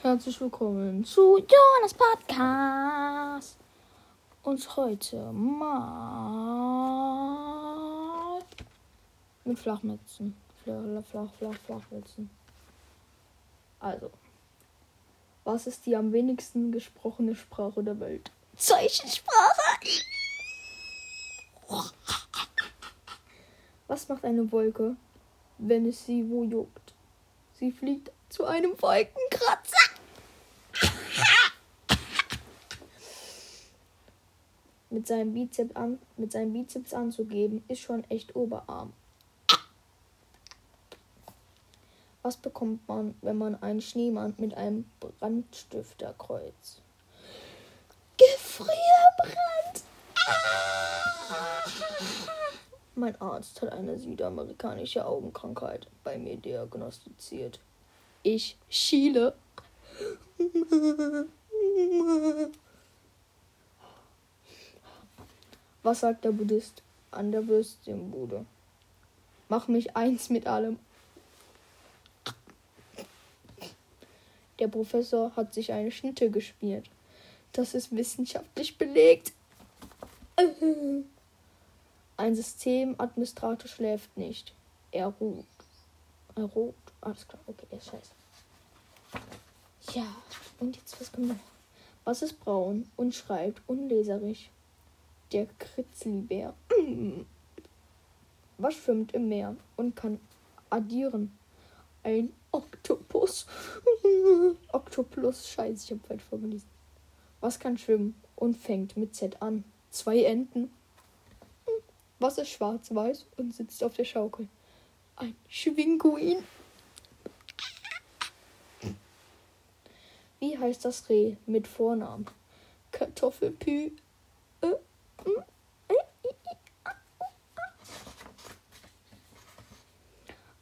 Herzlich willkommen zu Jonas Podcast. Und heute mal mit Flachmützen. Flach, flach, flach, Flachmützen. Also, was ist die am wenigsten gesprochene Sprache der Welt? Zeichensprache! Was macht eine Wolke, wenn es sie wo juckt? Sie fliegt zu einem Wolkenkratzer. Mit seinem Bizeps an, mit seinem Bizeps anzugeben, ist schon echt Oberarm. Was bekommt man, wenn man einen Schneemann mit einem Brandstifter kreuzt? Gefrierbrand! Mein Arzt hat eine südamerikanische Augenkrankheit bei mir diagnostiziert. Ich schiele. Was sagt der Buddhist an der Würstchenbude? Mach mich eins mit allem. Der Professor hat sich eine Schnitte geschmiert. Das ist wissenschaftlich belegt. Ein Systemadministrator schläft nicht. Er ruht. Er ruht. Alles klar. Okay, er ist scheiße. Ja, und jetzt was noch? Was ist braun und schreibt unleserlich? Der Kritzlibär. Was schwimmt im Meer und kann addieren? Ein Oktopus. Oktopus, scheiße, ich habe falsch vorgelesen. Was kann schwimmen und fängt mit Z an? Zwei Enten. Was ist schwarz-weiß und sitzt auf der Schaukel? Ein Schwinguin. Wie heißt das Reh mit Vornamen? Kartoffelpü.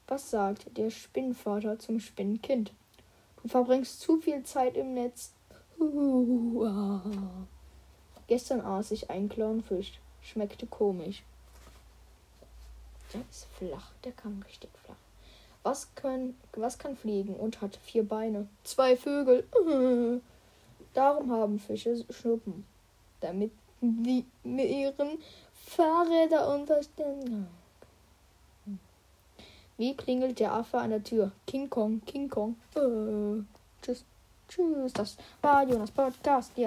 Was sagt der Spinnvater zum Spinnkind? Du verbringst zu viel Zeit im Netz. Gestern aß ich einen Clownfisch. Schmeckte komisch. Der ist flach, der kann richtig flach. Was, können, was kann fliegen und hat vier Beine? Zwei Vögel. Darum haben Fische Schnuppen. Damit die ihren Fahrräder unterstellen. Wie klingelt der Affe an der Tür? King Kong, King Kong. Äh, tschüss. Tschüss. Das war Jonas Podcast. Ja.